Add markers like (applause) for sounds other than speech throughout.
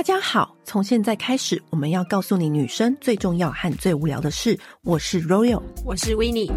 大家好，从现在开始，我们要告诉你女生最重要和最无聊的事。我是 Royal，我是 Winnie。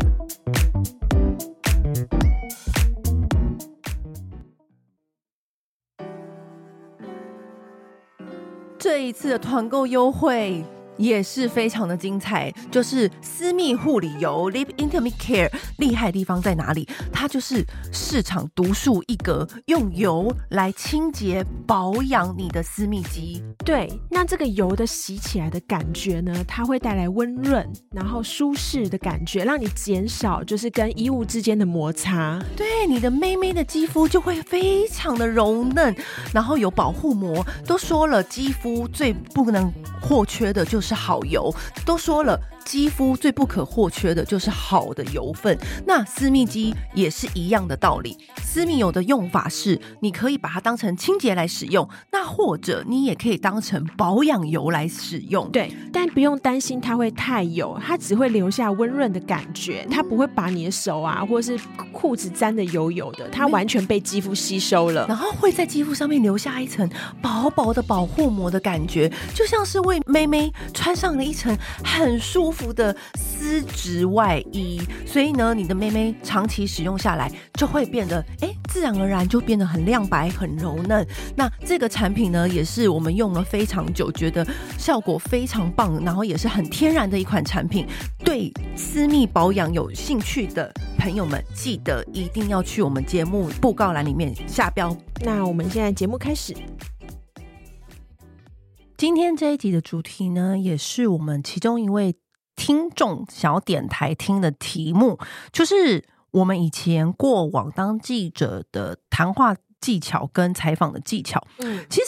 这一次的团购优惠。也是非常的精彩，就是私密护理油 Lip Intimate Care 厉害的地方在哪里？它就是市场独树一格，用油来清洁保养你的私密肌。对，那这个油的洗起来的感觉呢，它会带来温润，然后舒适的感觉，让你减少就是跟衣物之间的摩擦。对，你的妹妹的肌肤就会非常的柔嫩，然后有保护膜。都说了，肌肤最不能或缺的就是。是好油，都说了。肌肤最不可或缺的就是好的油分，那私密肌也是一样的道理。私密油的用法是，你可以把它当成清洁来使用，那或者你也可以当成保养油来使用。对，但不用担心它会太油，它只会留下温润的感觉，它不会把你的手啊或者是裤子沾的油油的，它完全被肌肤吸收了，然后会在肌肤上面留下一层薄薄的保护膜的感觉，就像是为妹妹穿上了一层很舒服。的丝质外衣，所以呢，你的妹妹长期使用下来就会变得，哎、自然而然就变得很亮白、很柔嫩。那这个产品呢，也是我们用了非常久，觉得效果非常棒，然后也是很天然的一款产品。对私密保养有兴趣的朋友们，记得一定要去我们节目布告栏里面下标。那我们现在节目开始。今天这一集的主题呢，也是我们其中一位。听众想要点台听的题目，就是我们以前过往当记者的谈话技巧跟采访的技巧。嗯，其实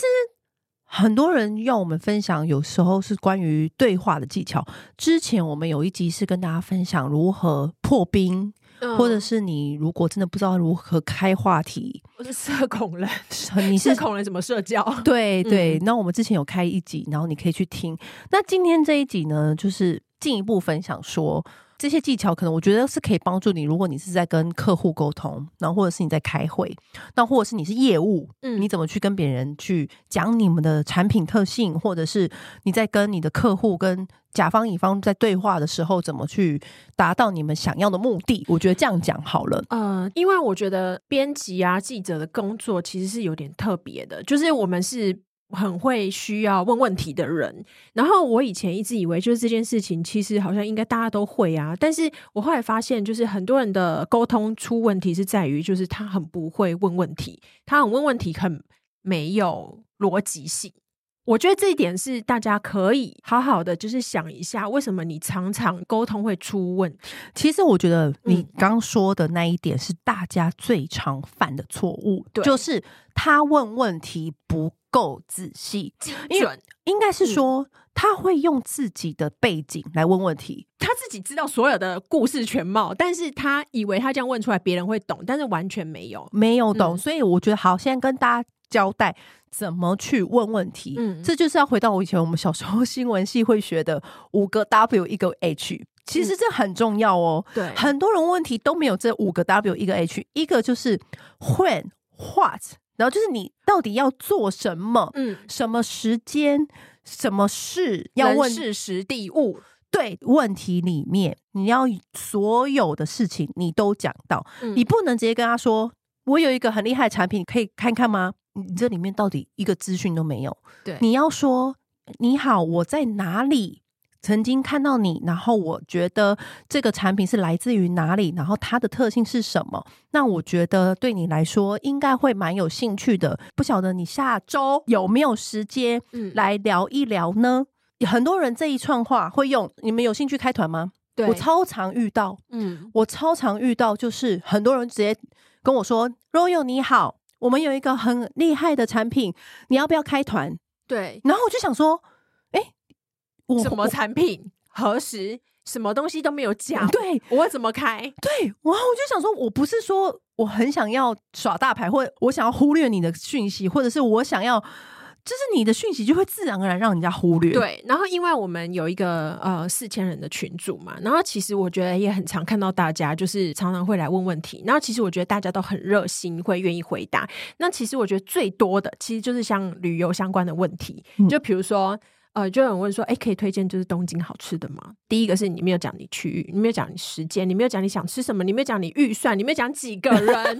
很多人要我们分享，有时候是关于对话的技巧。之前我们有一集是跟大家分享如何破冰，嗯、或者是你如果真的不知道如何开话题，我是社恐人，(laughs) 你是社恐人怎么社交？对对，那、嗯、我们之前有开一集，然后你可以去听。那今天这一集呢，就是。进一步分享说，这些技巧可能我觉得是可以帮助你。如果你是在跟客户沟通，然后或者是你在开会，那或者是你是业务，嗯，你怎么去跟别人去讲你们的产品特性，或者是你在跟你的客户、跟甲方乙方在对话的时候，怎么去达到你们想要的目的？我觉得这样讲好了。呃，因为我觉得编辑啊、记者的工作其实是有点特别的，就是我们是。很会需要问问题的人，然后我以前一直以为就是这件事情，其实好像应该大家都会啊。但是我后来发现，就是很多人的沟通出问题是在于，就是他很不会问问题，他很问问题很没有逻辑性。我觉得这一点是大家可以好好的就是想一下，为什么你常常沟通会出问题？其实我觉得你刚说的那一点是大家最常犯的错误，对，就是他问问题不够仔细，精准。应该是说、嗯、他会用自己的背景来问问题，他自己知道所有的故事全貌，但是他以为他这样问出来别人会懂，但是完全没有，没有懂。嗯、所以我觉得好，现在跟大家交代怎么去问问题。嗯，这就是要回到我以前我们小时候新闻系会学的五个 W 一个 H，其实这很重要哦。对、嗯，很多人问题都没有这五个 W 一个 H，一个就是 When What。然后就是你到底要做什么？嗯，什么时间？什么事？要问事实地物。对，问题里面你要所有的事情你都讲到，嗯，你不能直接跟他说：“我有一个很厉害的产品，可以看看吗？”你这里面到底一个资讯都没有。对，你要说：“你好，我在哪里？”曾经看到你，然后我觉得这个产品是来自于哪里，然后它的特性是什么？那我觉得对你来说应该会蛮有兴趣的。不晓得你下周有没有时间来聊一聊呢？嗯、很多人这一串话会用，你们有兴趣开团吗？对，我超常遇到，嗯，我超常遇到，就是很多人直接跟我说：“Royal 你好，我们有一个很厉害的产品，你要不要开团？”对，然后我就想说。什么产品？何时？什么东西都没有讲。对，我怎么开？对，然后我就想说，我不是说我很想要耍大牌，或者我想要忽略你的讯息，或者是我想要就是你的讯息就会自然而然让人家忽略。对，然后因为我们有一个呃四千人的群组嘛，然后其实我觉得也很常看到大家就是常常会来问问题，然后其实我觉得大家都很热心，会愿意回答。那其实我觉得最多的其实就是像旅游相关的问题，嗯、就比如说。呃，就有人问说，哎，可以推荐就是东京好吃的吗？第一个是你没有讲你区域，你没有讲你时间，你没有讲你想吃什么，你没有讲你预算，你没有讲几个人，(laughs)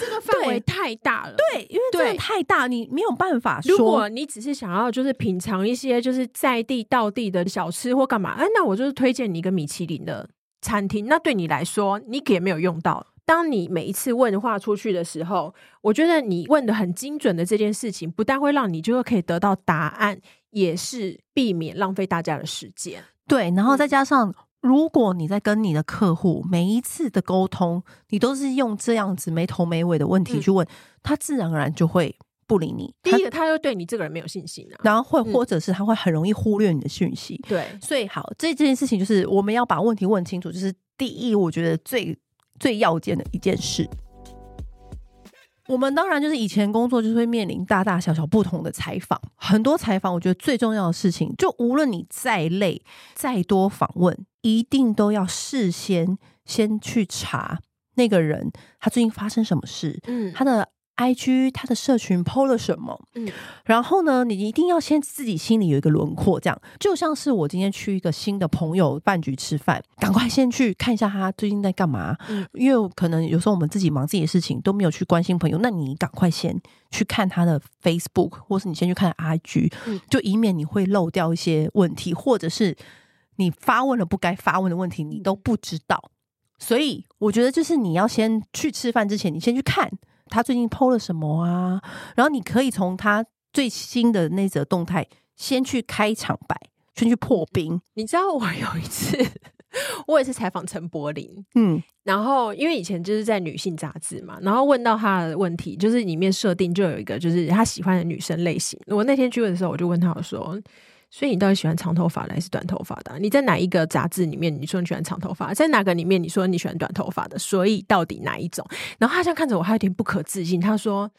这个范围太大了。对，因为这个太大，你没有办法说。如果你只是想要就是品尝一些就是在地道地的小吃或干嘛，哎，那我就是推荐你一个米其林的餐厅。那对你来说，你也没有用到。当你每一次问话出去的时候，我觉得你问的很精准的这件事情，不但会让你就会可以得到答案。也是避免浪费大家的时间，对。然后再加上，如果你在跟你的客户每一次的沟通，你都是用这样子没头没尾的问题去问，嗯、他自然而然就会不理你。第一个，他就对你这个人没有信心啊。然后会或者是他会很容易忽略你的讯息。对、嗯，所以好，这这件事情就是我们要把问题问清楚，就是第一，我觉得最最要件的一件事。我们当然就是以前工作就是会面临大大小小不同的采访，很多采访，我觉得最重要的事情，就无论你再累、再多访问，一定都要事先先去查那个人他最近发生什么事，嗯，他的。IG 他的社群 PO 了什么？嗯，然后呢，你一定要先自己心里有一个轮廓，这样就像是我今天去一个新的朋友饭局吃饭，赶快先去看一下他最近在干嘛。嗯，因为可能有时候我们自己忙自己的事情都没有去关心朋友，那你赶快先去看他的 Facebook，或是你先去看 IG，嗯，就以免你会漏掉一些问题，或者是你发问了不该发问的问题，你都不知道。所以我觉得就是你要先去吃饭之前，你先去看。他最近 PO 了什么啊？然后你可以从他最新的那则动态先去开场白，先去破冰。你知道我有一次，(laughs) 我也是采访陈柏霖，嗯，然后因为以前就是在女性杂志嘛，然后问到他的问题，就是里面设定就有一个就是他喜欢的女生类型。我那天去问的时候，我就问他我说。所以你到底喜欢长头发的还是短头发的？你在哪一个杂志里面你说你喜欢长头发？在哪个里面你说你喜欢短头发的？所以到底哪一种？然后他这样看着我，还有点不可置信。他说：“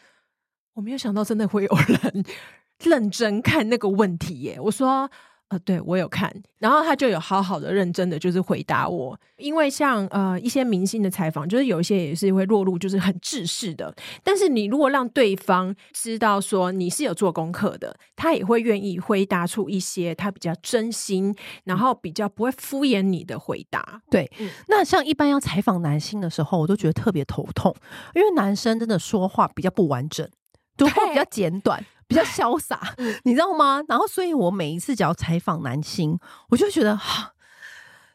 我没有想到真的会有人 (laughs) 认真看那个问题耶。”我说。呃，对我有看，然后他就有好好的、认真的，就是回答我。因为像呃一些明星的采访，就是有一些也是会落入就是很制式的。但是你如果让对方知道说你是有做功课的，他也会愿意回答出一些他比较真心，然后比较不会敷衍你的回答。对，嗯、那像一般要采访男性的时候，我都觉得特别头痛，因为男生真的说话比较不完整，读话比较简短。比较潇洒，(laughs) 你知道吗？然后，所以我每一次只要采访男星，我就觉得哈，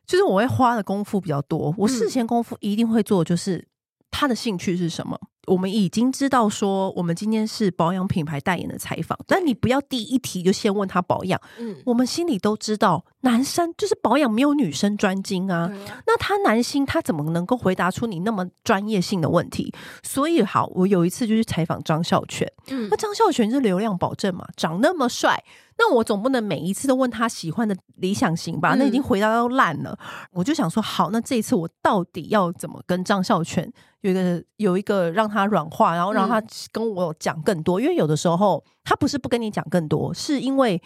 就是我会花的功夫比较多。我事前功夫一定会做，就是他的兴趣是什么。我们已经知道说，我们今天是保养品牌代言的采访，但你不要第一题就先问他保养。嗯，我们心里都知道，男生就是保养没有女生专精啊。那他男性他怎么能够回答出你那么专业性的问题？所以好，我有一次就去采访张孝全。嗯，那张孝全是流量保证嘛，长那么帅。那我总不能每一次都问他喜欢的理想型吧？那已经回答到烂了。嗯、我就想说，好，那这一次我到底要怎么跟张孝全有一个有一个让他软化，然后让他跟我讲更多？嗯、因为有的时候他不是不跟你讲更多，是因为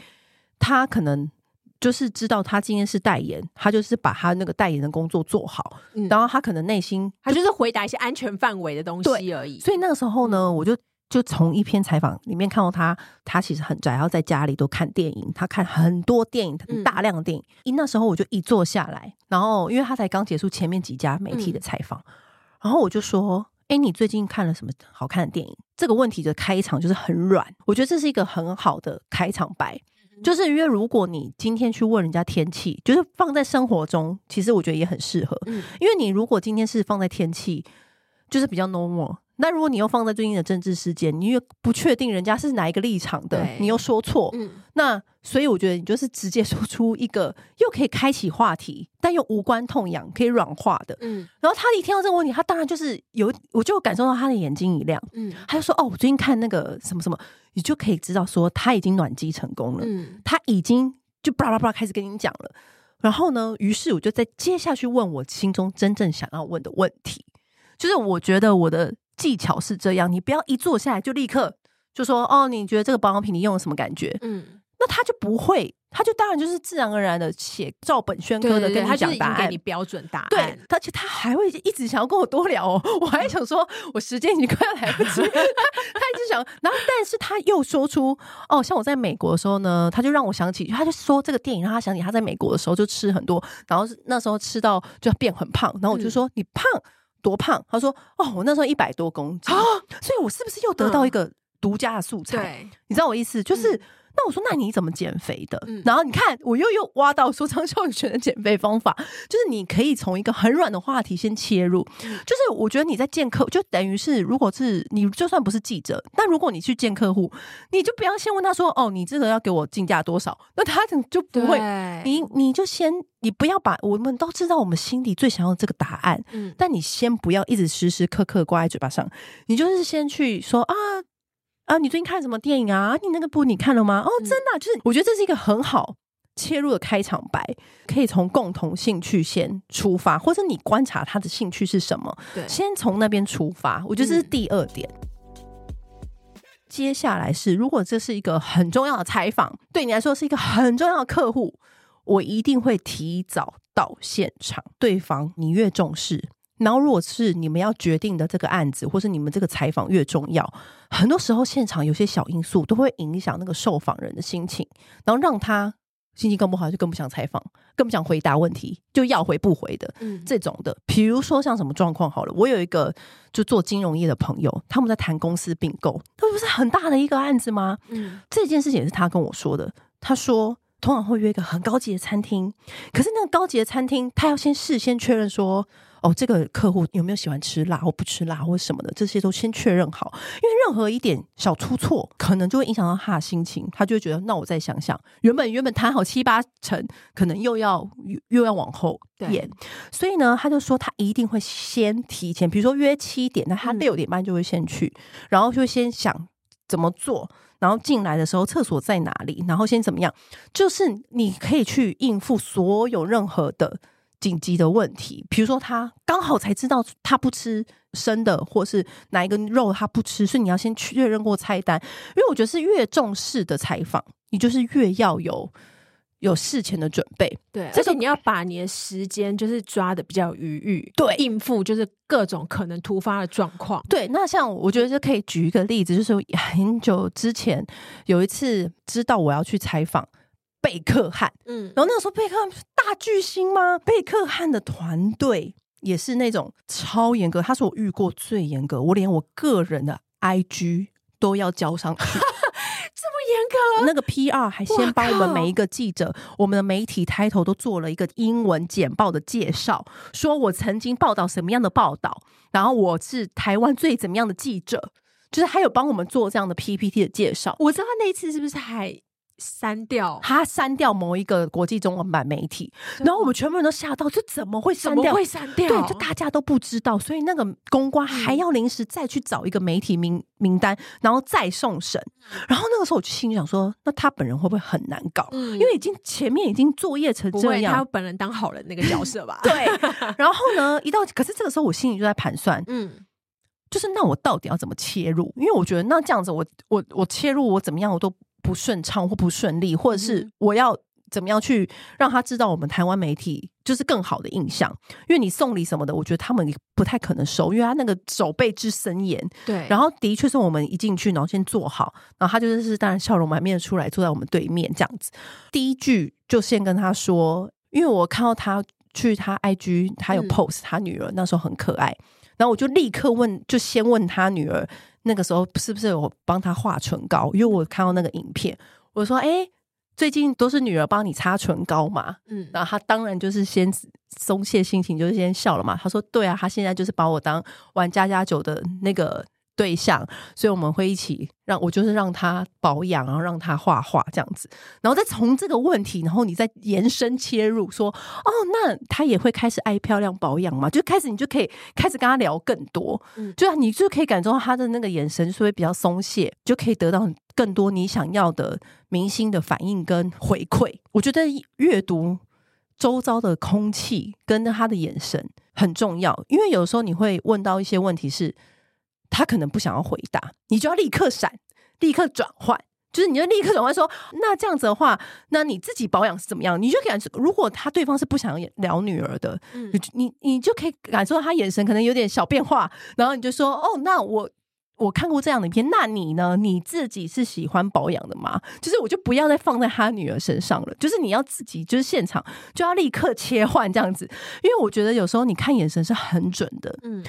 他可能就是知道他今天是代言，他就是把他那个代言的工作做好，嗯、然后他可能内心就他就是回答一些安全范围的东西而已。所以那个时候呢，我就。就从一篇采访里面看到他，他其实很宅，然后在家里都看电影，他看很多电影，大量的电影。一、嗯、那时候我就一坐下来，然后因为他才刚结束前面几家媒体的采访，嗯、然后我就说：“哎，你最近看了什么好看的电影？”这个问题的开场就是很软，我觉得这是一个很好的开场白，就是因为如果你今天去问人家天气，就是放在生活中，其实我觉得也很适合，嗯、因为你如果今天是放在天气，就是比较 normal。那如果你又放在最近的政治事件，你又不确定人家是哪一个立场的，你又说错，嗯、那所以我觉得你就是直接说出一个又可以开启话题，但又无关痛痒，可以软化的。嗯，然后他一听到这个问题，他当然就是有，我就感受到他的眼睛一亮，嗯，他就说：“哦，我最近看那个什么什么，你就可以知道说他已经暖机成功了，嗯，他已经就巴拉巴拉开始跟你讲了。然后呢，于是我就再接下去问我心中真正想要问的问题，就是我觉得我的。技巧是这样，你不要一坐下来就立刻就说哦，你觉得这个保养品你用了什么感觉？嗯，那他就不会，他就当然就是自然而然的写照本宣科的跟你讲答案，给你标准答案。对，而且他还会一直想要跟我多聊哦，我还想说我时间已经快要来不及，他一直想，然后但是他又说出哦，像我在美国的时候呢，他就让我想起，他就说这个电影让他想起他在美国的时候就吃很多，然后那时候吃到就变很胖，然后我就说、嗯、你胖多胖？他说哦，我那时候一百多公斤，啊、所以我是不是又得到一个？独家的素材，对你知道我意思？就是、嗯、那我说，那你怎么减肥的？嗯、然后你看，我又又挖到说张孝全的减肥方法，就是你可以从一个很软的话题先切入。嗯、就是我觉得你在见客，就等于是，如果是你就算不是记者，但如果你去见客户，你就不要先问他说：“哦，你这个要给我进价多少？”那他就不会。你你就先，你不要把我们都知道我们心底最想要的这个答案，嗯，但你先不要一直时时刻刻挂在嘴巴上，你就是先去说啊。啊，你最近看什么电影啊？你那个部你看了吗？哦，真的、啊，就是我觉得这是一个很好切入的开场白，可以从共同兴趣先出发，或者你观察他的兴趣是什么，对，先从那边出发。我觉得这是第二点。嗯、接下来是，如果这是一个很重要的采访，对你来说是一个很重要的客户，我一定会提早到现场。对方你越重视。然后，如果是你们要决定的这个案子，或是你们这个采访越重要，很多时候现场有些小因素都会影响那个受访人的心情，然后让他心情更不好，就更不想采访，更不想回答问题，就要回不回的，嗯，这种的。比如说像什么状况好了，我有一个就做金融业的朋友，他们在谈公司并购，那不是很大的一个案子吗？嗯，这件事情也是他跟我说的。他说，通常会约一个很高级的餐厅，可是那个高级的餐厅，他要先事先确认说。哦，这个客户有没有喜欢吃辣或不吃辣或什么的，这些都先确认好，因为任何一点小出错，可能就会影响到他的心情，他就会觉得，那我再想想，原本原本谈好七八成，可能又要又，要往后延，所以呢，他就说他一定会先提前，比如说约七点，那他六点半就会先去，嗯、然后就会先想怎么做，然后进来的时候厕所在哪里，然后先怎么样，就是你可以去应付所有任何的。紧急的问题，比如说他刚好才知道他不吃生的，或是哪一个肉他不吃，所以你要先确认过菜单。因为我觉得是越重视的采访，你就是越要有有事前的准备。对，而且你要把你的时间就是抓的比较余裕，对，应付就是各种可能突发的状况。对，那像我觉得就可以举一个例子，就是很久之前有一次知道我要去采访。贝克汉，嗯，然后那个时候贝克汉大巨星吗？贝克汉的团队也是那种超严格，他是我遇过最严格，我连我个人的 IG 都要交上去，(laughs) 这么严格。那个 PR 还先帮我们每一个记者，我们的媒体 title 都做了一个英文简报的介绍，说我曾经报道什么样的报道，然后我是台湾最怎么样的记者，就是还有帮我们做这样的 PPT 的介绍。我知道他那一次是不是还？删掉，他删掉某一个国际中文版媒体，然后我们全部人都吓到，就怎么会删掉？会删掉？对，就大家都不知道，所以那个公关还要临时再去找一个媒体名名单，然后再送审。然后那个时候我就心里想说，那他本人会不会很难搞？嗯、因为已经前面已经作业成这样，他本人当好人那个角色吧？(laughs) 对。然后呢，一到可是这个时候我心里就在盘算，嗯，就是那我到底要怎么切入？因为我觉得那这样子我，我我我切入我怎么样我都。不顺畅或不顺利，或者是我要怎么样去让他知道我们台湾媒体就是更好的印象？因为你送礼什么的，我觉得他们不太可能收，因为他那个守备之森严。对，然后的确是我们一进去，然后先坐好，然后他就是当然笑容满面的出来，坐在我们对面这样子。第一句就先跟他说，因为我看到他去他 IG，他有 post 他女儿、嗯、那时候很可爱，然后我就立刻问，就先问他女儿。那个时候是不是有帮他画唇膏？因为我看到那个影片，我说：“哎，最近都是女儿帮你擦唇膏嘛？”嗯，然后他当然就是先松懈心情，就是先笑了嘛。他说：“对啊，他现在就是把我当玩家家酒的那个。”对象，所以我们会一起让我就是让他保养，然后让他画画这样子，然后再从这个问题，然后你再延伸切入说，哦，那他也会开始爱漂亮保养嘛？就开始你就可以开始跟他聊更多，嗯，就你就可以感受到他的那个眼神是会比较松懈，就可以得到更多你想要的明星的反应跟回馈。我觉得阅读周遭的空气跟他的眼神很重要，因为有时候你会问到一些问题是。他可能不想要回答，你就要立刻闪，立刻转换。就是你就立刻转换说，那这样子的话，那你自己保养是怎么样？你就感受，如果他对方是不想聊女儿的，嗯，你你就可以感受到他眼神可能有点小变化，然后你就说，哦，那我我看过这样的影片，那你呢？你自己是喜欢保养的吗？就是我就不要再放在他女儿身上了，就是你要自己就是现场就要立刻切换这样子，因为我觉得有时候你看眼神是很准的，嗯。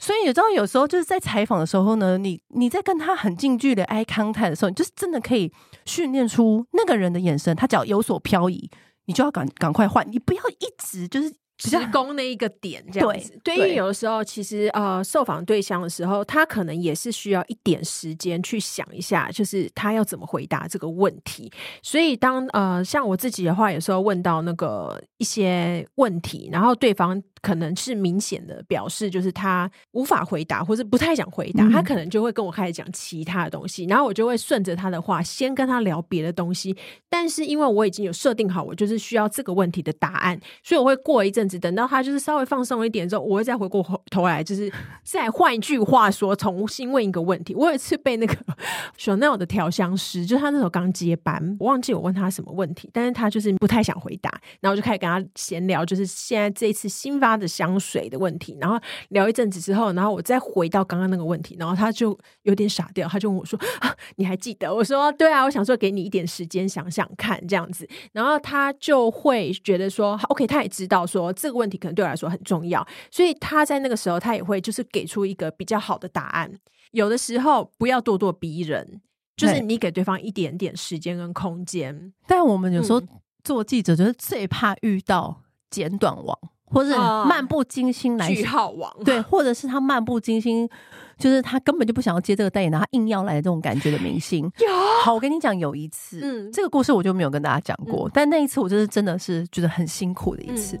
所以你知道，有时候就是在采访的时候呢，你你在跟他很近距离 eye contact 的时候，你就是真的可以训练出那个人的眼神，他只要有所漂移，你就要赶赶快换，你不要一直就是。直 (laughs) 攻那一个点，这样子。对，对，因为有的时候，其实呃，受访对象的时候，他可能也是需要一点时间去想一下，就是他要怎么回答这个问题。所以当呃，像我自己的话，有时候问到那个一些问题，然后对方可能是明显的表示，就是他无法回答，或是不太想回答，嗯、他可能就会跟我开始讲其他的东西，然后我就会顺着他的话，先跟他聊别的东西。但是因为我已经有设定好，我就是需要这个问题的答案，所以我会过一阵。等到他就是稍微放松一点之后，我会再回过头来，就是再换一句话说，重新问一个问题。我有一次被那个 (laughs) Chanel 的调香师，就是他那时候刚接班，我忘记我问他什么问题，但是他就是不太想回答，然后我就开始跟他闲聊，就是现在这一次新发的香水的问题。然后聊一阵子之后，然后我再回到刚刚那个问题，然后他就有点傻掉，他就问我说：“啊，你还记得？”我说：“对啊，我想说给你一点时间想想看这样子。”然后他就会觉得说：“OK，他也知道说。”这个问题可能对我来说很重要，所以他在那个时候，他也会就是给出一个比较好的答案。有的时候不要咄咄逼人，就是你给对方一点点时间跟空间。但我们有时候做记者，就是最怕遇到简短王，或者漫不经心来句号王，对，或者是他漫不经心，就是他根本就不想要接这个代言，然后他硬要来的这种感觉的明星。有好，我跟你讲，有一次，嗯，这个故事我就没有跟大家讲过，嗯、但那一次我就是真的是觉得很辛苦的一次。嗯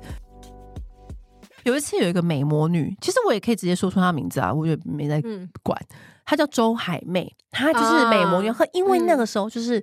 有一次有一个美魔女，其实我也可以直接说出她名字啊，我也没在管。嗯、她叫周海媚，她就是美魔女。啊、因为那个时候就是。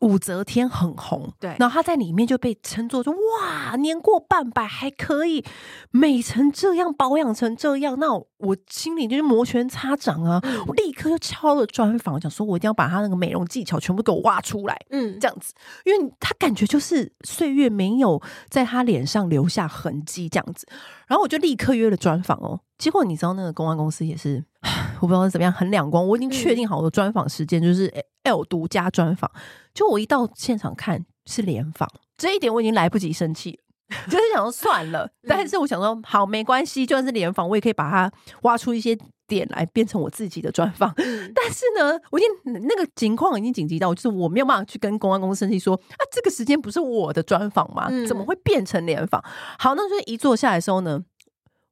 嗯武则天很红，对，然后她在里面就被称作说哇，年过半百还可以美成这样，保养成这样，那我心里就是摩拳擦掌啊！嗯、我立刻就敲了专访，想说我一定要把她那个美容技巧全部给我挖出来，嗯，这样子，因为她感觉就是岁月没有在她脸上留下痕迹，这样子。然后我就立刻约了专访哦，结果你知道那个公关公司也是。(sighs) 我不知道是怎么样，很两光。我已经确定好的专访时间，就是 L 独家专访。就我一到现场看是联访，这一点我已经来不及生气，就是想说算了。但是我想说好没关系，就算是联访，我也可以把它挖出一些点来变成我自己的专访。但是呢，我已经那个情况已经紧急到，就是我没有办法去跟公关公司生气说啊，这个时间不是我的专访吗？怎么会变成联访？好，那就一坐下来的时候呢，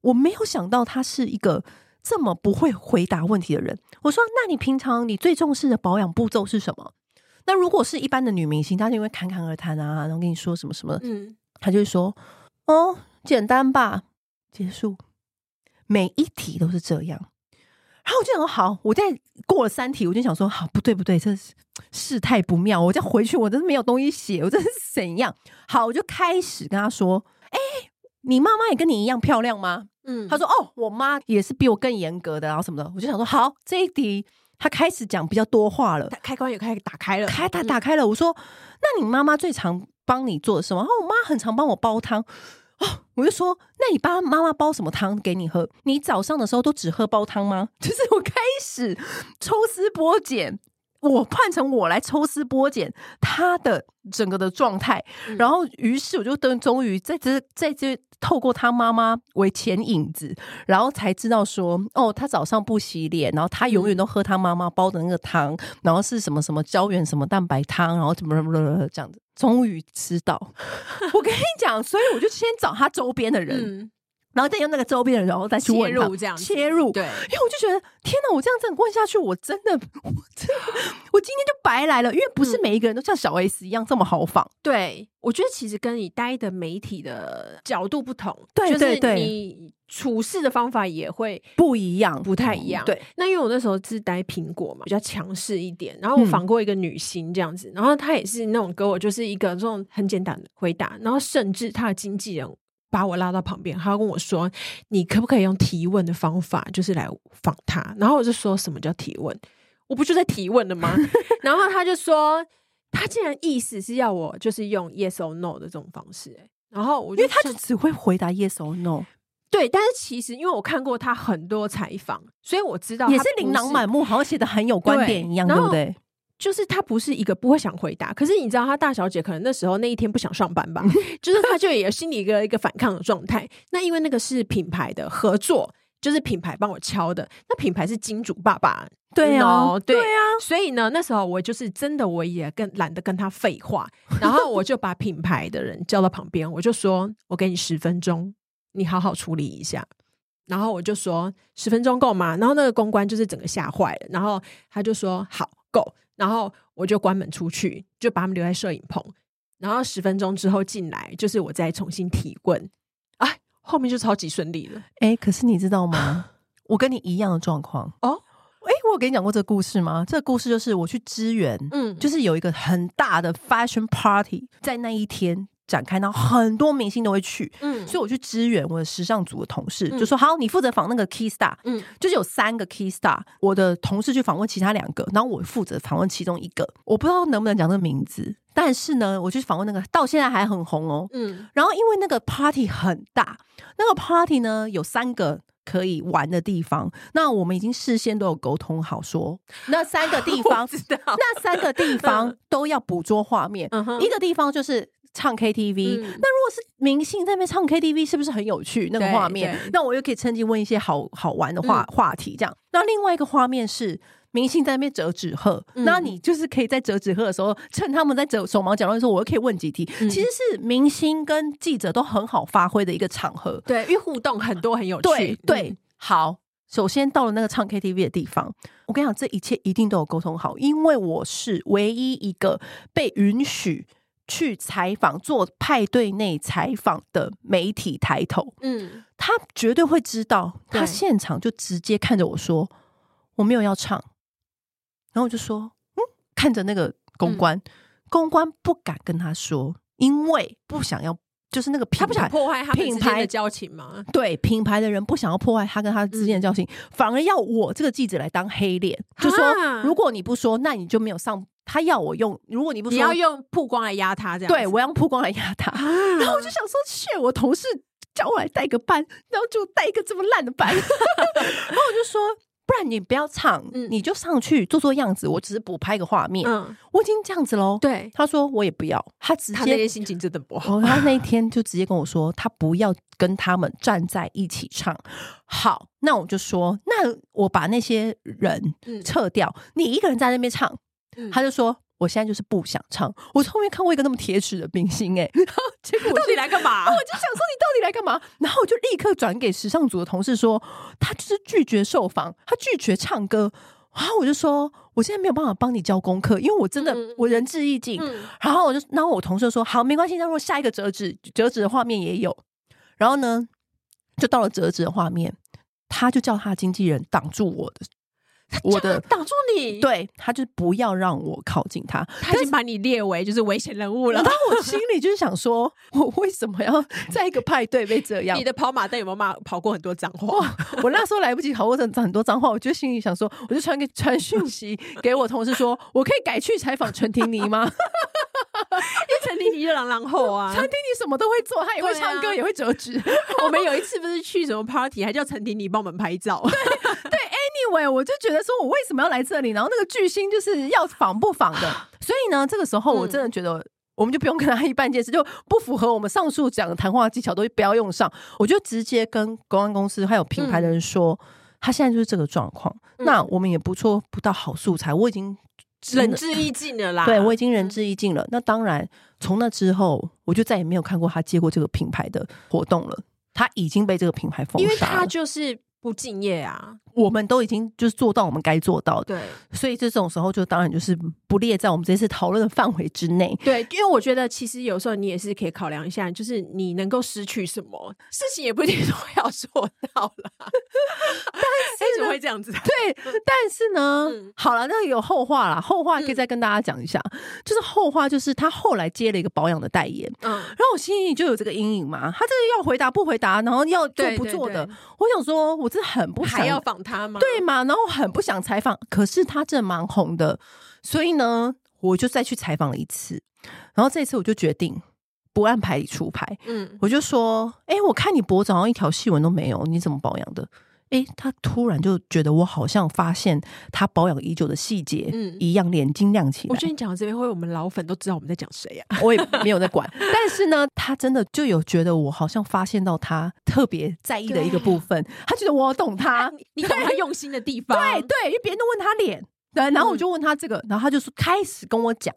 我没有想到他是一个。这么不会回答问题的人，我说：“那你平常你最重视的保养步骤是什么？”那如果是一般的女明星，她就会侃侃而谈啊，然后跟你说什么什么，嗯，她就会说：“哦，简单吧，结束。”每一题都是这样。然后我就想说：“好，我再过了三题，我就想说：好，不对不对，这是事态不妙。我再回去，我真的没有东西写，我这是怎样？好，我就开始跟她说：‘哎，你妈妈也跟你一样漂亮吗？’”嗯，他说：“哦，我妈也是比我更严格的，然后什么的。”我就想说：“好，这一题他开始讲比较多话了，开关也开始打开了，开打打开了。”我说：“那你妈妈最常帮你做什么？”然后我妈很常帮我煲汤。哦，我就说：“那你爸妈妈煲什么汤给你喝？你早上的时候都只喝煲汤吗？” (laughs) 就是我开始抽丝剥茧。我换成我来抽丝剥茧他的整个的状态，嗯、然后于是我就等，终于在这在这透过他妈妈为前引子，然后才知道说，哦，他早上不洗脸，然后他永远都喝他妈妈煲的那个汤，然后是什么什么胶原什么蛋白汤，然后怎么怎么怎么这样子，终于知道。(laughs) 我跟你讲，所以我就先找他周边的人。嗯然后再用那个周边的人，然后再去问他，切入这样切入，对，因为我就觉得天哪，我这样这样问下去，我真的，我真的，我今天就白来了，因为不是每一个人都像小 S 一样这么豪放。对，我觉得其实跟你待的媒体的角度不同，对对对，你处事的方法也会不一样，不太一样。对，那因为我那时候是待苹果嘛，比较强势一点，然后我访过一个女星这样子，然后她也是那种给我就是一个这种很简单的回答，然后甚至她的经纪人。把我拉到旁边，他跟我说：“你可不可以用提问的方法，就是来访他？”然后我就说什么叫提问？我不就在提问了吗？(laughs) 然后他就说，他竟然意思是要我就是用 yes or no 的这种方式、欸，然后我就因为他就只会回答 yes or no，对，但是其实因为我看过他很多采访，所以我知道他也是琳琅满目，好像写的很有观点一样，对不对？就是他不是一个不会想回答，可是你知道他大小姐可能那时候那一天不想上班吧，就是他就也有心里一个一个反抗的状态。那因为那个是品牌的合作。就是品牌帮我敲的，那品牌是金主爸爸，对啊，对，对啊，所以呢，那时候我就是真的，我也跟懒得跟他废话，然后我就把品牌的人叫到旁边，我就说，我给你十分钟，你好好处理一下。然后我就说，十分钟够吗？然后那个公关就是整个吓坏了，然后他就说好够，然后我就关门出去，就把他们留在摄影棚，然后十分钟之后进来，就是我再重新提问。后面就超级顺利了，哎、欸，可是你知道吗？我跟你一样的状况哦。哎、欸，我有跟你讲过这个故事吗？这个故事就是我去支援，嗯，就是有一个很大的 fashion party 在那一天展开，然后很多明星都会去，嗯，所以我去支援我的时尚组的同事，嗯、就说好，你负责访那个 key star，嗯，就是有三个 key star，我的同事去访问其他两个，然后我负责访问其中一个，我不知道能不能讲这个名字。但是呢，我去访问那个，到现在还很红哦。嗯，然后因为那个 party 很大，那个 party 呢有三个可以玩的地方，那我们已经事先都有沟通好说，说那三个地方，(laughs) 那三个地方 (laughs) 都要捕捉画面。嗯、一个地方就是唱 KTV，、嗯、那如果是明星在那边唱 KTV，是不是很有趣？那个画面，那我又可以趁机问一些好好玩的话、嗯、话题，这样。那另外一个画面是。明星在那边折纸鹤，那、嗯、你就是可以在折纸鹤的时候，趁他们在折手忙脚乱的时候，我又可以问几题。嗯、其实是明星跟记者都很好发挥的一个场合，对，因为互动很多，很有趣。对，对嗯、好，首先到了那个唱 KTV 的地方，我跟你讲，这一切一定都有沟通好，因为我是唯一一个被允许去采访、做派对内采访的媒体抬头。嗯，他绝对会知道，他现场就直接看着我说：“我没有要唱。”然后我就说，嗯，看着那个公关，嗯、公关不敢跟他说，因为不想要，就是那个品牌，他不想破坏他品牌的交情嘛。对，品牌的人不想要破坏他跟他之间的交情，嗯、反而要我这个记者来当黑脸，就说如果你不说，那你就没有上。他要我用，如果你不说，你要用曝光来压他，这样。对，我要用曝光来压他。啊、(laughs) 然后我就想说，去，我同事叫我来带个班，然后就带一个这么烂的班。(laughs) 然后我就说。不然你不要唱，嗯、你就上去做做样子。我只是补拍个画面，嗯、我已经这样子喽。对，他说我也不要，他直接他那天心情真的不好。他那一天就直接跟我说，他不要跟他们站在一起唱。好，那我就说，那我把那些人撤掉，嗯、你一个人在那边唱。嗯、他就说。我现在就是不想唱。我从没看过一个那么铁齿的明星哎、欸，(laughs) 然后结果到底来干嘛？我就想说你到底来干嘛？然后我就立刻转给时尚组的同事说，他就是拒绝受访，他拒绝唱歌。然后我就说，我现在没有办法帮你交功课，因为我真的我仁至义尽。嗯、然后我就，然后我同事说，好，没关系。那如果下一个折纸折纸的画面也有，然后呢，就到了折纸的画面，他就叫他的经纪人挡住我的。我的挡住你，对，他就是不要让我靠近他，他已经把你列为就是危险人物了。然后我心里就是想说，(laughs) 我为什么要在一个派对被这样？你的跑马灯有没有骂跑过很多脏话？我那时候来不及跑过很很多脏话，我就心里想说，(laughs) 我就传给传讯息给我同事说，我可以改去采访陈婷妮吗？(laughs) 因为陈婷妮就朗朗后啊，陈婷妮什么都会做，她也会唱歌，也会折纸。我们有一次不是去什么 party，还叫陈婷妮帮我们拍照。Anyway，我就觉得说，我为什么要来这里？然后那个巨星就是要仿不仿的，(laughs) 所以呢，这个时候我真的觉得，我们就不用跟他一般见识，就不符合我们上述讲的谈话技巧，都不要用上。我就直接跟公安公司还有品牌的人说，他现在就是这个状况。那我们也不错，不到好素材，我已经仁至义尽了啦。对，我已经仁至义尽了。那当然，从那之后，我就再也没有看过他接过这个品牌的活动了。他已经被这个品牌封杀，因为他就是。不敬业啊！我们都已经就是做到我们该做到的，对，所以这种时候就当然就是不列在我们这次讨论的范围之内。对，因为我觉得其实有时候你也是可以考量一下，就是你能够失去什么事情，也不一定说要做到了。(laughs) 但是会这样子。对，但是呢，嗯、好了，那有后话啦，后话可以再跟大家讲一下。嗯、就是后话，就是他后来接了一个保养的代言，嗯，然后我心里就有这个阴影嘛。他这个要回答不回答，然后要做不做的，我想说，我真的很不想还要访他吗？对嘛？然后很不想采访，可是他真的蛮红的，所以呢，我就再去采访了一次。然后这次我就决定。不按牌理出牌，嗯，我就说，哎、欸，我看你脖子好像一条细纹都没有，你怎么保养的？哎、欸，他突然就觉得我好像发现他保养已久的细节，嗯，一样，眼睛亮起来。我觉得你讲到这边，会我们老粉都知道我们在讲谁呀？(laughs) 我也没有在管，但是呢，他真的就有觉得我好像发现到他特别在意的一个部分，他觉得我懂他，你懂他用心的地方，对对，因为别人都问他脸。对，然后我就问他这个，然后他就是开始跟我讲，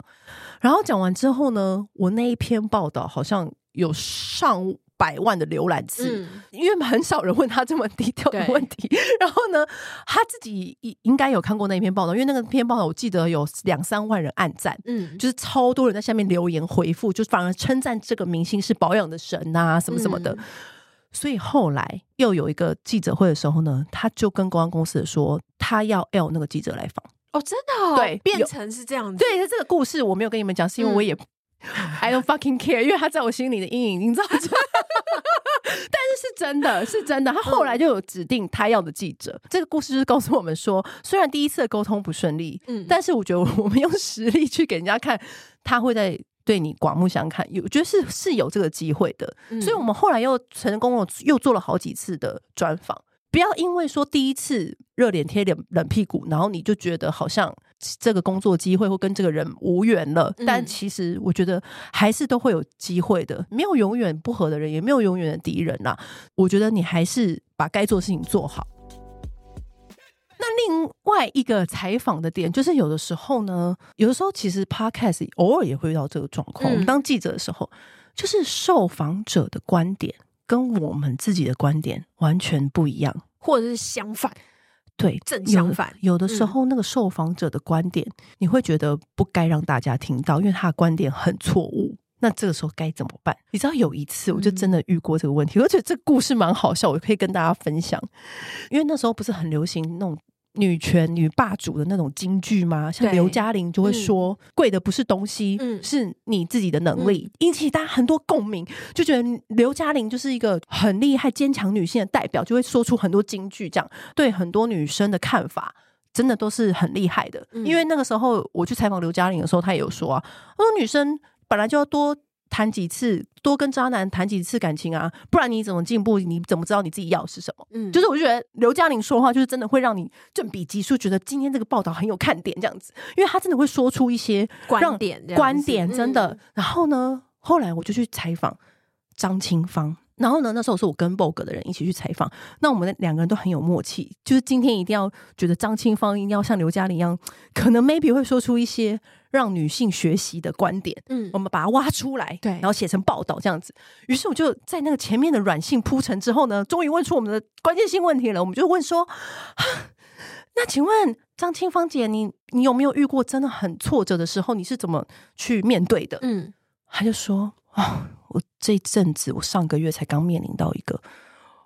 然后讲完之后呢，我那一篇报道好像有上百万的浏览次，嗯、因为很少人问他这么低调的问题。(laughs) 然后呢，他自己应应该有看过那一篇报道，因为那个篇报道我记得有两三万人按赞，嗯，就是超多人在下面留言回复，就反而称赞这个明星是保养的神啊，什么什么的。嗯、所以后来又有一个记者会的时候呢，他就跟公关公司说，他要 L 那个记者来访。哦，真的，哦，对，变成是这样子。对，这个故事我没有跟你们讲，是因为我也、嗯、I don't fucking care，因为他在我心里的阴影，已经造成？但是是真的，是真的。他后来就有指定他要的记者。嗯、这个故事就是告诉我们说，虽然第一次的沟通不顺利，嗯，但是我觉得我们用实力去给人家看，他会在对你刮目相看。有，我觉得是是有这个机会的。嗯、所以我们后来又成功了，又做了好几次的专访。不要因为说第一次热脸贴冷冷屁股，然后你就觉得好像这个工作机会会跟这个人无缘了。嗯、但其实我觉得还是都会有机会的，没有永远不合的人，也没有永远的敌人呐。我觉得你还是把该做的事情做好。那另外一个采访的点，就是有的时候呢，有的时候其实 Podcast 偶尔也会遇到这个状况。嗯、我们当记者的时候，就是受访者的观点。跟我们自己的观点完全不一样，或者是相反，对，正相反。有，有的时候，那个受访者的观点，嗯、你会觉得不该让大家听到，因为他的观点很错误。那这个时候该怎么办？你知道，有一次我就真的遇过这个问题，嗯、而且这个故事蛮好笑，我可以跟大家分享。因为那时候不是很流行那种。女权女霸主的那种金句吗？像刘嘉玲就会说：“贵、嗯、的不是东西，嗯、是你自己的能力。嗯”引起大家很多共鸣，就觉得刘嘉玲就是一个很厉害、坚强女性的代表，就会说出很多金句，这样对很多女生的看法真的都是很厉害的。嗯、因为那个时候我去采访刘嘉玲的时候，她也有说啊，说女生本来就要多。谈几次，多跟渣男谈几次感情啊，不然你怎么进步？你怎么知道你自己要是什么？嗯，就是我觉得刘嘉玲说话就是真的会让你振笔疾书，觉得今天这个报道很有看点这样子，因为他真的会说出一些观点，观点真的。嗯、然后呢，后来我就去采访张清芳。然后呢，那时候是我跟 Vogue 的人一起去采访，那我们两个人都很有默契，就是今天一定要觉得张清芳一定要像刘嘉玲一样，可能 maybe 会说出一些让女性学习的观点，嗯，我们把它挖出来，对，然后写成报道这样子。于是我就在那个前面的软性铺陈之后呢，终于问出我们的关键性问题了。我们就问说，那请问张清芳姐，你你有没有遇过真的很挫折的时候？你是怎么去面对的？嗯，他就说，哦。我这阵子，我上个月才刚面临到一个，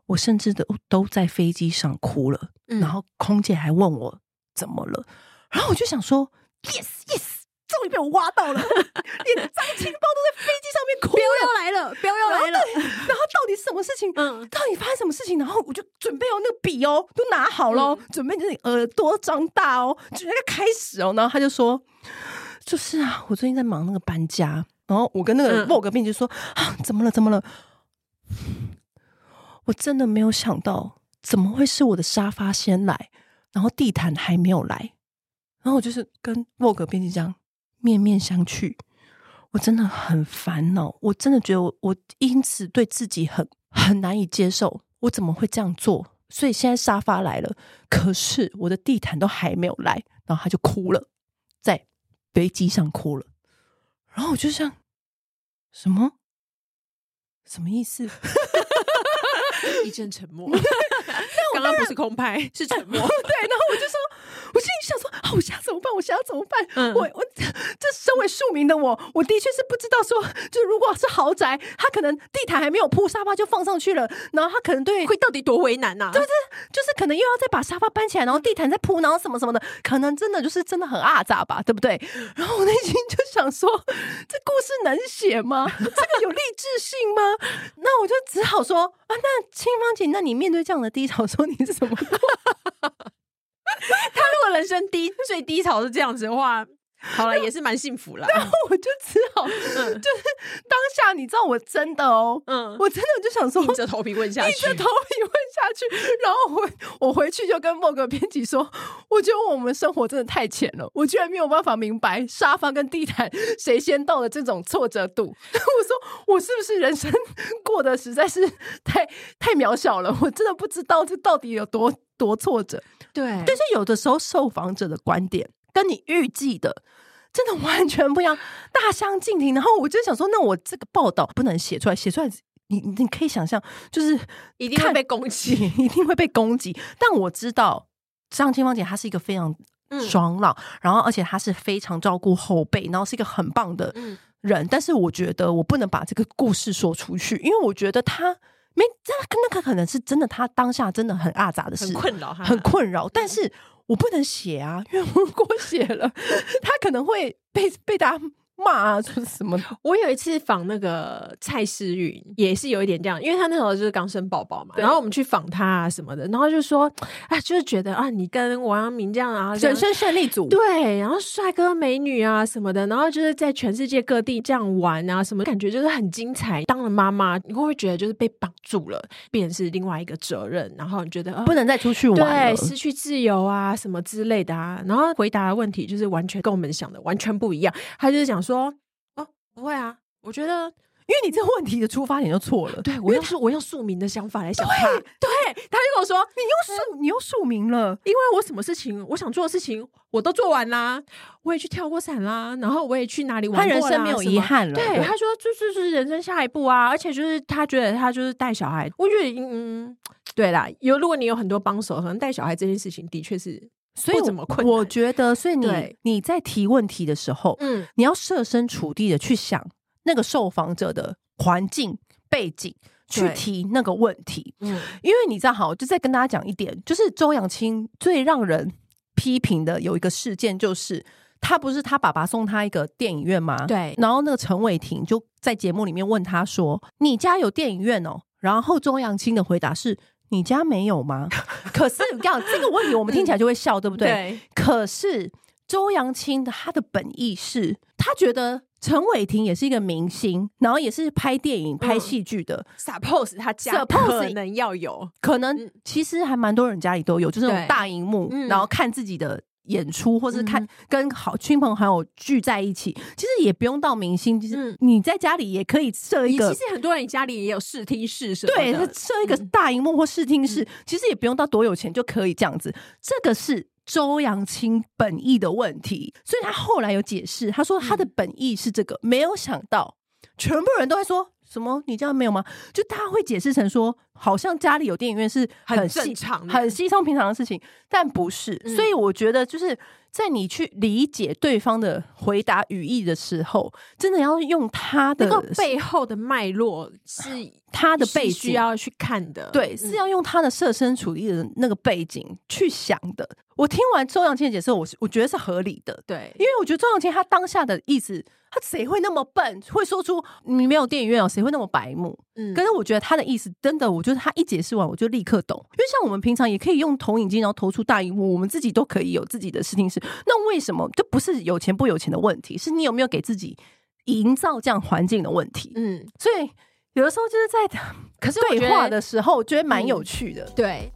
我甚至都都在飞机上哭了，嗯、然后空姐还问我怎么了，然后我就想说，yes yes，终于被我挖到了，连张清芳都在飞机上面哭，飙要来了，飙要来了，然后到底是什么事情？嗯，到底发生什么事情？然后我就准备哦，那个笔哦都拿好了，嗯、准备就是耳朵张大哦，准备要开始哦，然后他就说，就是啊，我最近在忙那个搬家。然后我跟那个 Vogue 编辑说：“嗯、啊，怎么了？怎么了？我真的没有想到，怎么会是我的沙发先来，然后地毯还没有来。然后我就是跟 Vogue 编辑这样面面相觑，我真的很烦恼，我真的觉得我我因此对自己很很难以接受，我怎么会这样做？所以现在沙发来了，可是我的地毯都还没有来，然后他就哭了，在飞机上哭了。”然后我就想，什么？什么意思？一阵沉默。(laughs) 刚刚不是空拍，是沉默。(laughs) 对，然后我就说，我心里想说，啊我想怎么办？我想要怎么办？嗯、我我这身为庶民的我，我的确是不知道说，就如果是豪宅，他可能地毯还没有铺，沙发就放上去了，然后他可能对会到底多为难呐、啊？对不对？就是可能又要再把沙发搬起来，然后地毯再铺，然后什么什么的，可能真的就是真的很阿杂吧，对不对？然后我内心就想说，这故事能写吗？这个有励志性吗？(laughs) 那我就只好说啊，那清芳姐，那你面对这样的低潮，说你是什么？(laughs) (laughs) 他如果人生低最低潮是这样子的话。(laughs) 好了，也是蛮幸福了。然后我就只好，嗯、就是当下，你知道，我真的哦，嗯，我真的就想说，硬着头皮问下去，硬着头皮问下去。然后我我回去就跟某个编辑说，我觉得我们生活真的太浅了，我居然没有办法明白沙发跟地毯谁先到的这种挫折度。(laughs) 我说，我是不是人生过得实在是太太渺小了？我真的不知道这到底有多多挫折。对，但是有的时候受访者的观点跟你预计的。真的完全不一样，大相径庭。然后我就想说，那我这个报道不能写出来，写出来你你可以想象，就是一定会被攻击，(laughs) 一定会被攻击。但我知道，张清芳姐她是一个非常爽朗，嗯、然后而且她是非常照顾后辈，然后是一个很棒的人。嗯、但是我觉得我不能把这个故事说出去，因为我觉得她没这那个可能是真的，她当下真的很阿杂的事，很困扰，很困扰。但是。我不能写啊，因为我如果写了，(laughs) 他可能会被被大家。骂啊，说什么？我有一次访那个蔡诗芸，也是有一点这样，因为他那时候就是刚生宝宝嘛，然后我们去访他啊什么的，然后就说，哎，就是觉得啊，你跟王阳明这样啊，人生胜利组，对，然后帅哥美女啊什么的，然后就是在全世界各地这样玩啊，什么感觉就是很精彩。当了妈妈，你会不会觉得就是被绑住了，变成是另外一个责任？然后你觉得、啊、不能再出去玩，对，失去自由啊什么之类的啊？然后回答的问题就是完全跟我们想的完全不一样。他就是讲说。哦，不会啊，我觉得，因为你这个问题的出发点就错了。对，我用庶我用庶民的想法来想他，对，对，他就跟我说，你用庶你用庶民了，因为我什么事情我想做的事情我都做完啦，我也去跳过伞啦，然后我也去哪里玩过，他人生没有遗憾了。对，对他说这就是人生下一步啊，而且就是他觉得他就是带小孩，我觉得嗯，对啦，有如果你有很多帮手，可能带小孩这件事情的确是。所以怎么困？我觉得，所以你你在提问题的时候，嗯，你要设身处地的去想那个受访者的环境背景，去提那个问题。嗯，因为你知道，好，就再跟大家讲一点，就是周扬青最让人批评的有一个事件，就是他不是他爸爸送他一个电影院吗？对。然后那个陈伟霆就在节目里面问他说：“你家有电影院哦？”然后周扬青的回答是。你家没有吗？(laughs) 可是你看这个问题，我们听起来就会笑，对不对？对。可是周扬青的他的本意是，他觉得陈伟霆也是一个明星，然后也是拍电影、拍戏剧的。Suppose 他家可能要有，可能其实还蛮多人家里都有，就是那种大荧幕，然后看自己的。演出，或是看跟好亲朋好友聚在一起，嗯、其实也不用到明星，其实你在家里也可以设一个。其实很多人家里也有视听室什么的，对，设一个大荧幕或视听室，嗯、其实也不用到多有钱就可以这样子。这个是周扬青本意的问题，所以他后来有解释，他说他的本意是这个，嗯、没有想到全部人都在说。什么？你家没有吗？就他会解释成说，好像家里有电影院是很，很正常、很稀松平常的事情，但不是。嗯、所以我觉得，就是在你去理解对方的回答语义的时候，真的要用他的那个背后的脉络，是他的背景需要去看的。对，是要用他的设身处地的那个背景去想的。我听完周扬青的解释，我我觉得是合理的。对，因为我觉得周扬青他当下的意思。他谁会那么笨，会说出你没有电影院哦？谁会那么白目？嗯，可是我觉得他的意思真的，我觉得他一解释完，我就立刻懂。因为像我们平常也可以用投影机，然后投出大荧幕，我们自己都可以有自己的视听室。那为什么这不是有钱不有钱的问题？是你有没有给自己营造这样环境的问题？嗯，所以有的时候就是在 (laughs) 可是对话的时候，我觉得蛮有趣的。嗯、对，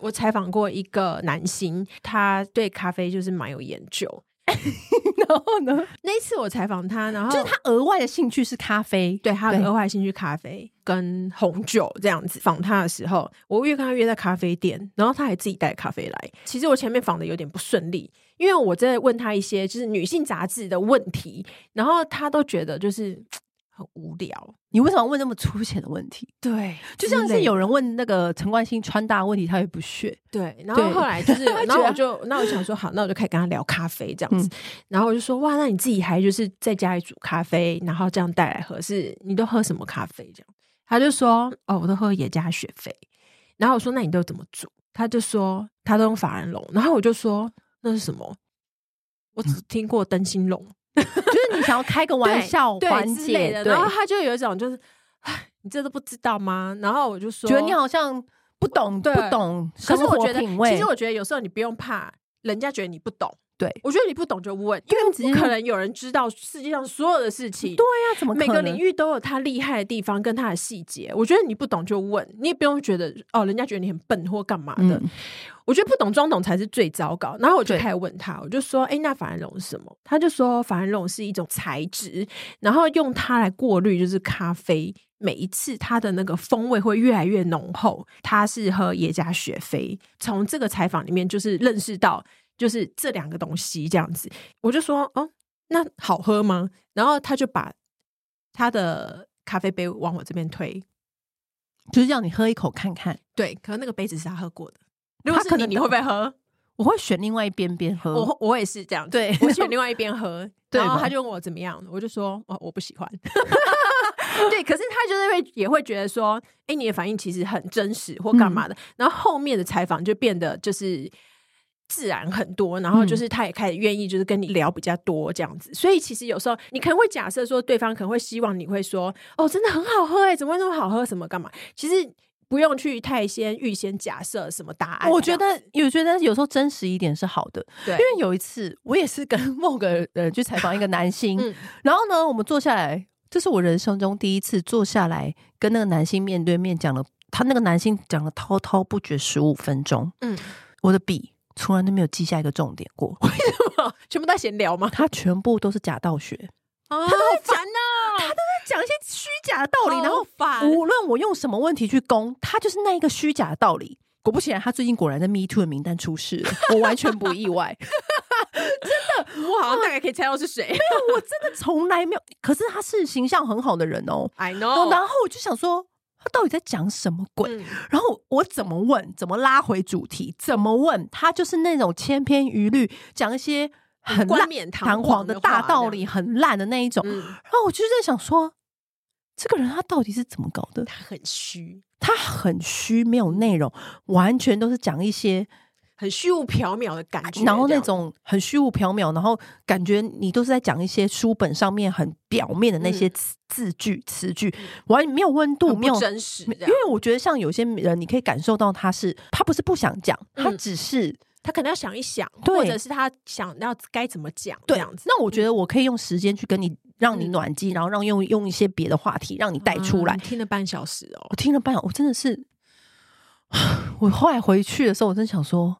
我采访过一个男星，他对咖啡就是蛮有研究。(laughs) 然后呢？那一次我采访他，然后就是他额外的兴趣是咖啡，对，他额外兴趣咖啡跟红酒这样子。访他的时候，我约跟他约在咖啡店，然后他还自己带咖啡来。其实我前面访的有点不顺利，因为我在问他一些就是女性杂志的问题，然后他都觉得就是很无聊。你为什么问那么粗浅的问题？对，就像是有人问那个陈冠希穿搭问题，他也不屑。对，然后后来就是，(laughs) 然后我就，那我想说，好，那我就可以跟他聊咖啡这样子。嗯、然后我就说，哇，那你自己还就是在家里煮咖啡，然后这样带来喝，是你都喝什么咖啡？这样，他就说，哦，我都喝野加雪菲。然后我说，那你都怎么煮？他就说，他都用法兰绒。然后我就说，那是什么？我只听过灯芯龙。(laughs) 就是你想要开个玩笑环节的，然后他就有一种就是，哎，你这都不知道吗？然后我就说，觉得你好像不懂，不懂。可是我觉得，其实我觉得有时候你不用怕人家觉得你不懂。对，我觉得你不懂就问，因为不可能有人知道世界上所有的事情。对呀、啊，怎么？每个领域都有他厉害的地方跟他的细节。我觉得你不懂就问，你也不用觉得哦，人家觉得你很笨或干嘛的。嗯、我觉得不懂装懂才是最糟糕。然后我就开始问他，我就说：“哎、欸，那法兰龙是什么？”他就说：“法兰龙是一种材质，然后用它来过滤，就是咖啡。每一次它的那个风味会越来越浓厚。他是喝耶加雪菲。从这个采访里面，就是认识到。”就是这两个东西这样子，我就说哦，那好喝吗？然后他就把他的咖啡杯往我这边推，就是让你喝一口看看。对，可能那个杯子是他喝过的。如果是你，你会不会喝？我会选另外一边边喝。我我也是这样，对我选另外一边喝。(laughs) 然后他就问我怎么样，我就说哦，我不喜欢。(laughs) 对，可是他就是会也会觉得说，哎，你的反应其实很真实或干嘛的。嗯、然后后面的采访就变得就是。自然很多，然后就是他也开始愿意，就是跟你聊比较多这样子。嗯、所以其实有时候你可能会假设说，对方可能会希望你会说：“哦，真的很好喝哎，怎么会那么好喝？什么干嘛？”其实不用去太先预先假设什么答案。我觉得，有觉得有时候真实一点是好的。对，因为有一次我也是跟某个人去采访一个男星，嗯、然后呢，我们坐下来，这是我人生中第一次坐下来跟那个男星面对面讲了，他那个男星讲了滔滔不绝十五分钟。嗯，我的笔。从来都没有记下一个重点过，(laughs) 为什么？全部在闲聊吗？他全部都是假道学，啊、他都在讲呢，他都在讲一些虚假的道理，然后烦无论我用什么问题去攻，他就是那一个虚假的道理。果不其然，他最近果然在 Me Too 的名单出事了，(laughs) 我完全不意外，(laughs) 真的，我好像大概可以猜到是谁。没有，我真的从来没有。可是他是形象很好的人哦，I know。然后我就想说。他到底在讲什么鬼？嗯、然后我怎么问，怎么拉回主题？怎么问？他就是那种千篇一律，讲一些很冠冕堂皇的大道理，很烂的那一种。嗯、然后我就在想说，这个人他到底是怎么搞的？他很虚，他很虚，没有内容，完全都是讲一些。很虚无缥缈的感觉，然后那种很虚无缥缈，然后感觉你都是在讲一些书本上面很表面的那些词字句词句，完全没有温度，没有真实。因为我觉得像有些人，你可以感受到他是他不是不想讲，他只是他可能要想一想，或者是他想要该怎么讲这样子。那我觉得我可以用时间去跟你让你暖机，然后让用用一些别的话题让你带出来。听了半小时哦，我听了半小时，我真的是。(laughs) 我后来回去的时候，我真想说，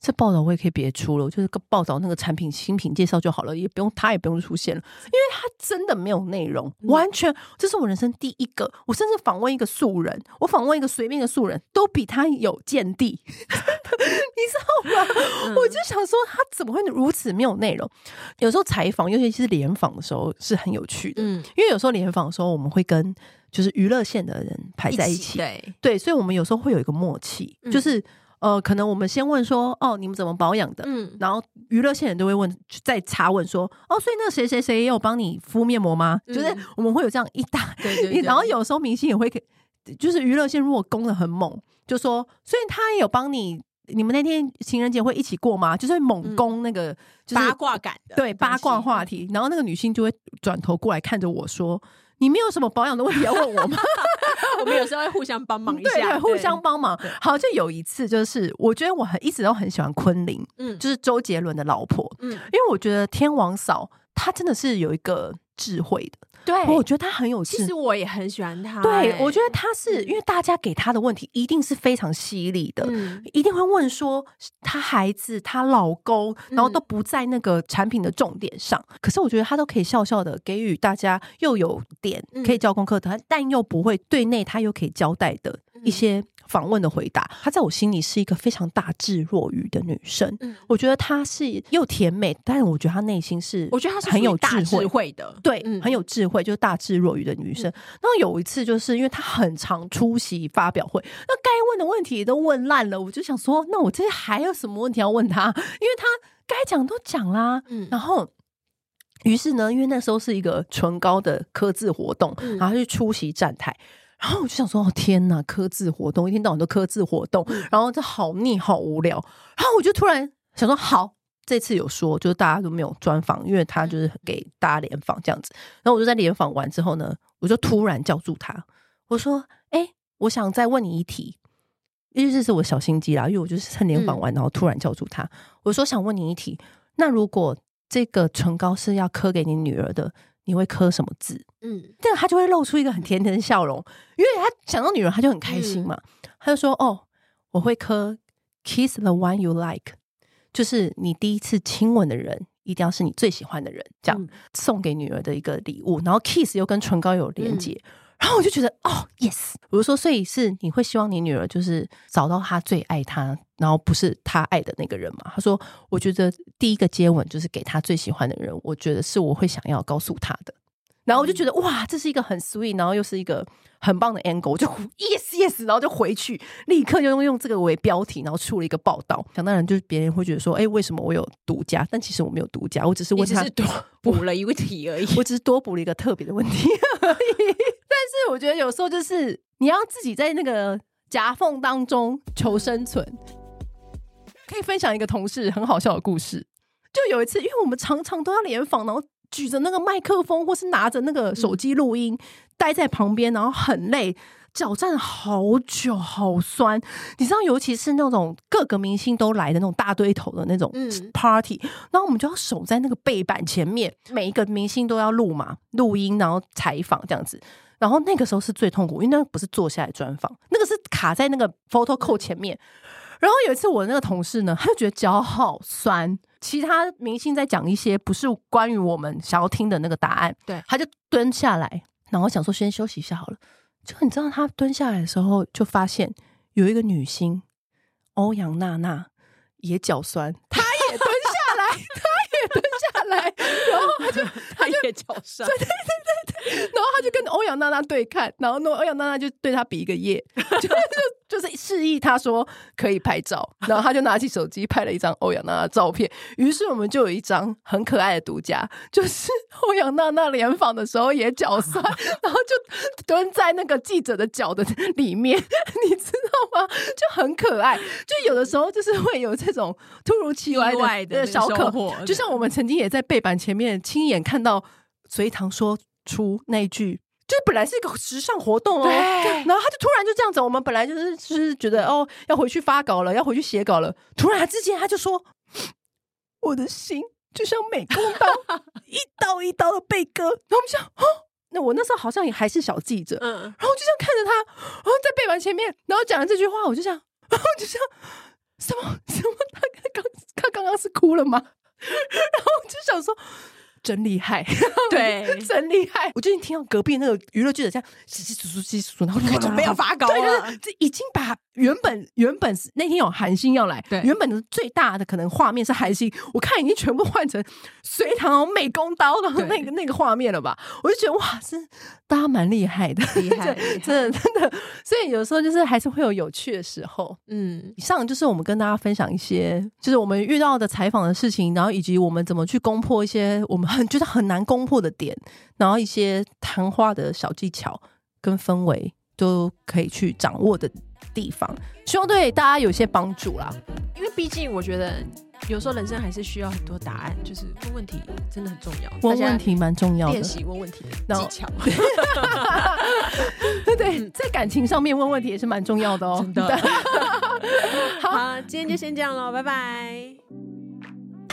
这报道我也可以别出了，我就是个报道那个产品新品介绍就好了，也不用他也不用出现了，因为他真的没有内容，完全这是我人生第一个，我甚至访问一个素人，我访问一个随便的素人都比他有见地，(laughs) 你知道吗？嗯、我就想说，他怎么会如此没有内容？有时候采访，尤其是联访的时候，是很有趣的，嗯，因为有时候联访的时候，我们会跟。就是娱乐线的人排在一起，一起对对，所以我们有时候会有一个默契，嗯、就是呃，可能我们先问说，哦，你们怎么保养的？嗯，然后娱乐线人都会问，再查问说，哦，所以那个谁谁谁也有帮你敷面膜吗？嗯、就是我们会有这样一打，对对对，然后有时候明星也会给，就是娱乐线如果攻的很猛，就说，所以他也有帮你，你们那天情人节会一起过吗？就是会猛攻那个、就是、八卦感的，对八卦话题，然后那个女性就会转头过来看着我说。你没有什么保养的问题要问我吗？(laughs) 我们有时候会互相帮忙一下，对，互相帮忙。好，就有一次，就是我觉得我很一直都很喜欢昆凌，嗯，就是周杰伦的老婆，嗯，因为我觉得天王嫂她真的是有一个智慧的。对，我觉得他很有趣。其实我也很喜欢他。对，我觉得他是因为大家给他的问题一定是非常犀利的，嗯、一定会问说他孩子、他老公，然后都不在那个产品的重点上。嗯、可是我觉得他都可以笑笑的给予大家又有点可以教功课的，嗯、但又不会对内他又可以交代的一些访问的回答，她在我心里是一个非常大智若愚的女生。嗯，我觉得她是又甜美，但是我觉得她内心是，我觉得她是很有智慧，的，对，嗯、很有智慧，就是大智若愚的女生。然后有一次，就是因为她很常出席发表会，那该问的问题都问烂了，我就想说，那我这些还有什么问题要问她？因为她该讲都讲啦。嗯，然后。于是呢，因为那时候是一个唇膏的刻字活动，嗯、然后去出席站台，然后我就想说：“哦天哪，刻字活动，一天到晚都刻字活动，嗯、然后这好腻，好无聊。”然后我就突然想说：“好，这次有说，就是大家都没有专访，因为他就是给大家联访这样子。”然后我就在联访完之后呢，我就突然叫住他，我说：“哎、欸，我想再问你一题，因为这是我小心机啦，因为我就是趁联访完，然后突然叫住他，我说想问你一题，那如果……”这个唇膏是要刻给你女儿的，你会刻什么字？嗯，这个他就会露出一个很甜甜的笑容，因为他想到女儿，他就很开心嘛。嗯、他就说：“哦，我会磕 kiss the one you like，就是你第一次亲吻的人一定要是你最喜欢的人，这样、嗯、送给女儿的一个礼物。然后 kiss 又跟唇膏有连接。嗯”然后我就觉得哦，yes，我就说，所以是你会希望你女儿就是找到她最爱她，然后不是她爱的那个人嘛？他说，我觉得第一个接吻就是给她最喜欢的人，我觉得是我会想要告诉她的。然后我就觉得哇，这是一个很 sweet，然后又是一个很棒的 angle，我就 yes yes，然后就回去，立刻就用用这个为标题，然后出了一个报道。想当然，就是别人会觉得说，哎，为什么我有独家？但其实我没有独家，我只是问他是多补了一个题而已，(laughs) 我只是多补了一个特别的问题而已。(laughs) 但是我觉得有时候就是你要自己在那个夹缝当中求生存。可以分享一个同事很好笑的故事。就有一次，因为我们常常都要联访，然后举着那个麦克风，或是拿着那个手机录音，待在旁边，然后很累，脚站好久，好酸。你知道，尤其是那种各个明星都来的那种大堆头的那种 party，然后我们就要守在那个背板前面，每一个明星都要录嘛，录音，然后采访这样子。然后那个时候是最痛苦，因为那个不是坐下来专访，那个是卡在那个 photo code 前面。然后有一次，我那个同事呢，他就觉得脚好酸。其他明星在讲一些不是关于我们想要听的那个答案，对，他就蹲下来，然后想说先休息一下好了。就你知道，他蹲下来的时候，就发现有一个女星欧阳娜娜也脚酸，她也蹲下来，她也蹲下来，然后他就他也脚酸，对对对对，(laughs) 然后他就跟欧阳娜娜对看，然后那欧阳娜娜就对他比一个耶，(laughs) 就就。就是示意他说可以拍照，然后他就拿起手机拍了一张欧阳娜娜的照片。于是我们就有一张很可爱的独家，就是欧阳娜娜联访的时候也脚酸，然后就蹲在那个记者的脚的里面，你知道吗？就很可爱。就有的时候就是会有这种突如其来的小可，就像我们曾经也在背板前面亲眼看到隋唐说出那句。就是本来是一个时尚活动哦，对，然后他就突然就这样子，我们本来就是就是觉得哦要回去发稿了，要回去写稿了，突然之间他就说，我的心就像美工刀，(laughs) 一刀一刀的被割。然后我们想，哦，那我那时候好像也还是小记者，嗯，然后我就这样看着他，然后在背板前面，然后讲了这句话，我就想，(laughs) 然后就想什么什么，他刚他刚刚是哭了吗？(laughs) 然后我就想说。真厉害，(laughs) 对，真厉害！我最近听到隔壁那个娱乐记者这样稀稀疏疏、稀稀疏疏，然后准备要发稿了，对，就是这已经把原本原本是那天有韩星要来，对，原本的最大的可能画面是韩星，我看已经全部换成隋唐美工刀的那个那个画面了吧？我就觉得哇，是大家蛮厉害的，厉害，(laughs) 真的真的。所以有时候就是还是会有有趣的时候。嗯，以上就是我们跟大家分享一些，就是我们遇到的采访的事情，然后以及我们怎么去攻破一些我们。很觉得很难攻破的点，然后一些谈话的小技巧跟氛围都可以去掌握的地方，希望对大家有些帮助啦。因为毕竟我觉得有时候人生还是需要很多答案，就是问问题真的很重要，问问题蛮重要的，练习问问题的技巧。(laughs) 对对，在感情上面问问题也是蛮重要的哦。真的。(laughs) 好，今天就先这样喽，拜拜。